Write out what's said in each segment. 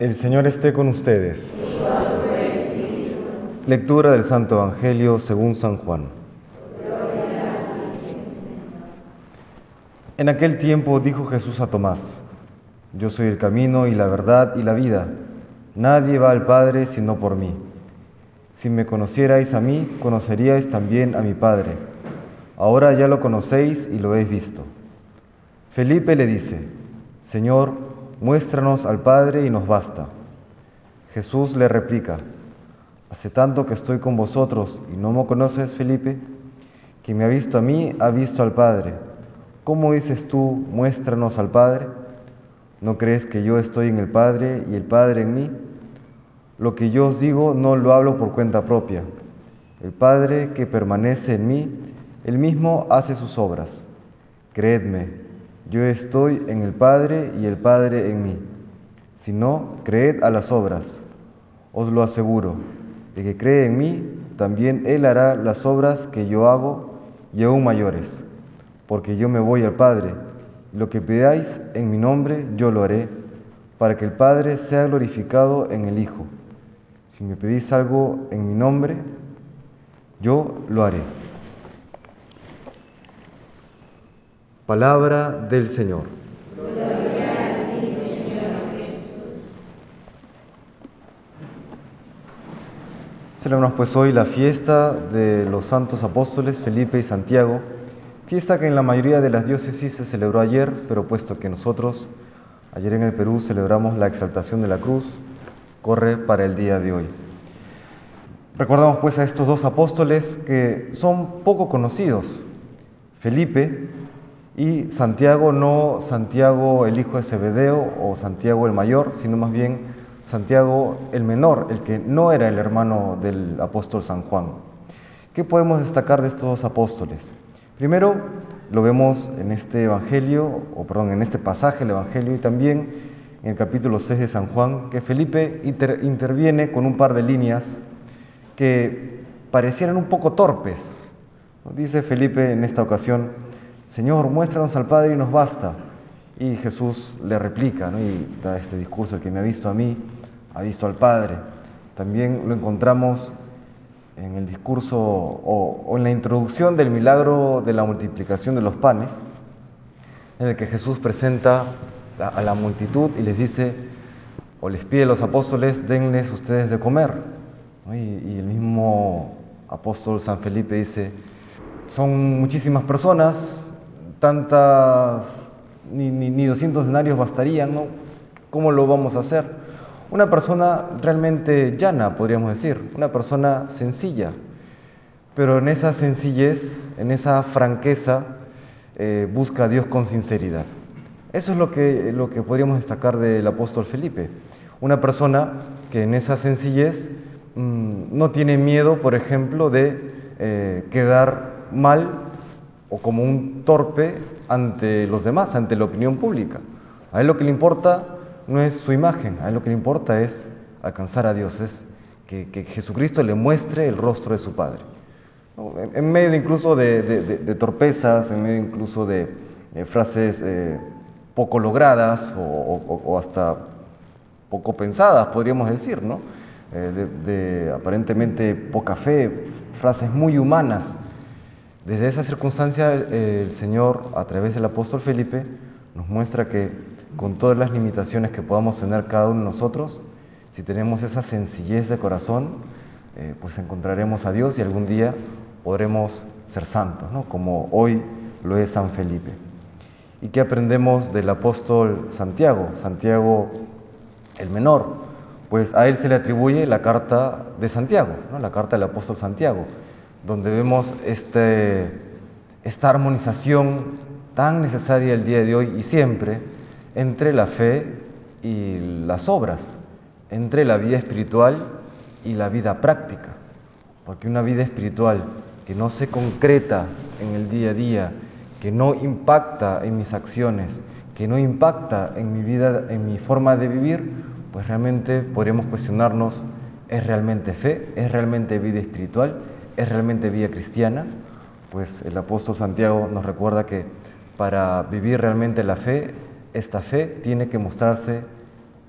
El Señor esté con ustedes. Lectura del Santo Evangelio según San Juan. En aquel tiempo dijo Jesús a Tomás, Yo soy el camino y la verdad y la vida. Nadie va al Padre sino por mí. Si me conocierais a mí, conoceríais también a mi Padre. Ahora ya lo conocéis y lo habéis visto. Felipe le dice, Señor, muéstranos al Padre y nos basta. Jesús le replica, Hace tanto que estoy con vosotros y no me conoces, Felipe, que me ha visto a mí, ha visto al Padre. ¿Cómo dices tú, muéstranos al Padre? ¿No crees que yo estoy en el Padre y el Padre en mí? Lo que yo os digo no lo hablo por cuenta propia. El Padre que permanece en mí, él mismo hace sus obras. Creedme, yo estoy en el Padre y el Padre en mí. Si no, creed a las obras. Os lo aseguro, el que cree en mí, también él hará las obras que yo hago y aún mayores, porque yo me voy al Padre. Lo que pidáis en mi nombre, yo lo haré, para que el Padre sea glorificado en el Hijo. Si me pedís algo en mi nombre, yo lo haré. Palabra del Señor. Celebramos pues hoy la fiesta de los santos apóstoles Felipe y Santiago, fiesta que en la mayoría de las diócesis se celebró ayer, pero puesto que nosotros ayer en el Perú celebramos la exaltación de la cruz, corre para el día de hoy. Recordamos pues a estos dos apóstoles que son poco conocidos, Felipe y Santiago, no Santiago el hijo de Zebedeo o Santiago el mayor, sino más bien Santiago el menor, el que no era el hermano del apóstol San Juan. ¿Qué podemos destacar de estos dos apóstoles? Primero, lo vemos en este evangelio, o perdón, en este pasaje del evangelio y también en el capítulo 6 de San Juan, que Felipe interviene con un par de líneas que parecieran un poco torpes. Dice Felipe en esta ocasión, Señor, muéstranos al Padre y nos basta. Y Jesús le replica, ¿no? y da este discurso, el que me ha visto a mí, ha visto al Padre. También lo encontramos en el discurso o, en la introducción del milagro de la multiplicación de los panes, en el que Jesús presenta a, la multitud y les dice, o les pide a los apóstoles, denles ustedes de comer. Y, y el mismo apóstol San Felipe dice, son muchísimas personas, tantas, ni, ni, ni 200 denarios bastarían, ¿no? ¿Cómo lo vamos a hacer? Una persona realmente llana, podríamos decir, una persona sencilla, pero en esa sencillez, en esa franqueza, eh, busca a Dios con sinceridad. Eso es lo que, lo que podríamos destacar del apóstol Felipe. Una persona que en esa sencillez mmm, no tiene miedo, por ejemplo, de eh, quedar mal o como un torpe ante los demás, ante la opinión pública. A él lo que le importa no es su imagen, a él lo que le importa es alcanzar a Dios, es que, Jesucristo le muestre el rostro de su Padre. En, medio incluso de, torpezas, en medio incluso de frases eh, poco logradas o, hasta poco pensadas, podríamos decir, ¿no? Eh, de, aparentemente poca fe, frases muy humanas. Desde esa circunstancia el Señor, a través del apóstol Felipe, nos muestra que con todas las limitaciones que podamos tener cada uno de nosotros, si tenemos esa sencillez de corazón, eh, pues encontraremos a Dios y algún día podremos ser santos, ¿no? como hoy lo es San Felipe. ¿Y qué aprendemos del apóstol Santiago? Santiago el menor. Pues a él se le atribuye la carta de Santiago, ¿no? la carta del apóstol Santiago, donde vemos este, esta armonización tan necesaria el día de hoy y siempre entre la fe y las obras, entre la vida espiritual y la vida práctica. Porque una vida espiritual que no se concreta en el día a día, que no impacta en mis acciones, que no impacta en mi vida, en mi forma de vivir, pues realmente podríamos cuestionarnos, ¿es realmente fe? ¿Es realmente vida espiritual? ¿Es realmente vida cristiana? Pues el apóstol Santiago nos recuerda que para vivir realmente la fe esta fe tiene que mostrarse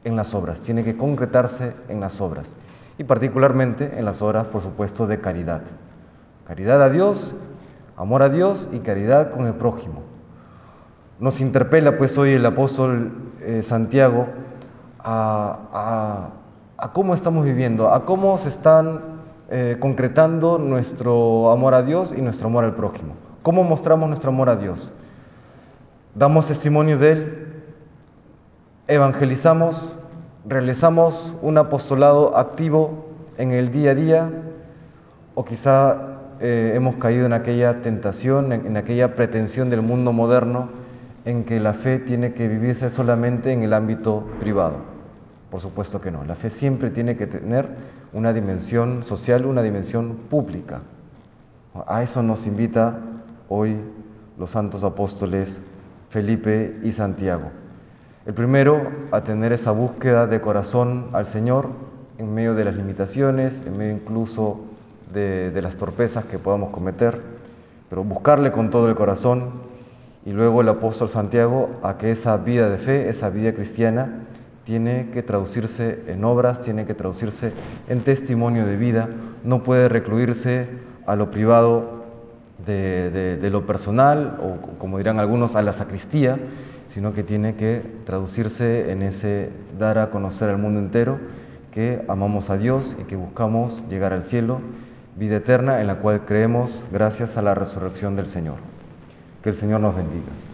en las obras, tiene que concretarse en las obras y particularmente en las obras, por supuesto, de caridad. Caridad a Dios, amor a Dios y caridad con el prójimo. Nos interpela pues hoy el apóstol eh, Santiago a, cómo estamos viviendo, a cómo se están eh, concretando nuestro amor a Dios y nuestro amor al prójimo. ¿Cómo mostramos nuestro amor a Dios? Damos testimonio de Él, evangelizamos, realizamos un apostolado activo en el día a día o quizá eh, hemos caído en aquella tentación, en, aquella pretensión del mundo moderno en que la fe tiene que vivirse solamente en el ámbito privado. Por supuesto que no, la fe siempre tiene que tener una dimensión social, una dimensión pública. A eso nos invita hoy los santos apóstoles Felipe y Santiago. El primero, a tener esa búsqueda de corazón al Señor en medio de las limitaciones, en medio incluso de, las torpezas que podamos cometer, pero buscarle con todo el corazón. Y luego el apóstol Santiago a que esa vida de fe, esa vida cristiana, tiene que traducirse en obras, tiene que traducirse en testimonio de vida, no puede recluirse a lo privado de, de lo personal o como dirán algunos a la sacristía, sino que tiene que traducirse en ese dar a conocer al mundo entero que amamos a Dios y que buscamos llegar al cielo, vida eterna en la cual creemos gracias a la resurrección del Señor. Que el Señor nos bendiga.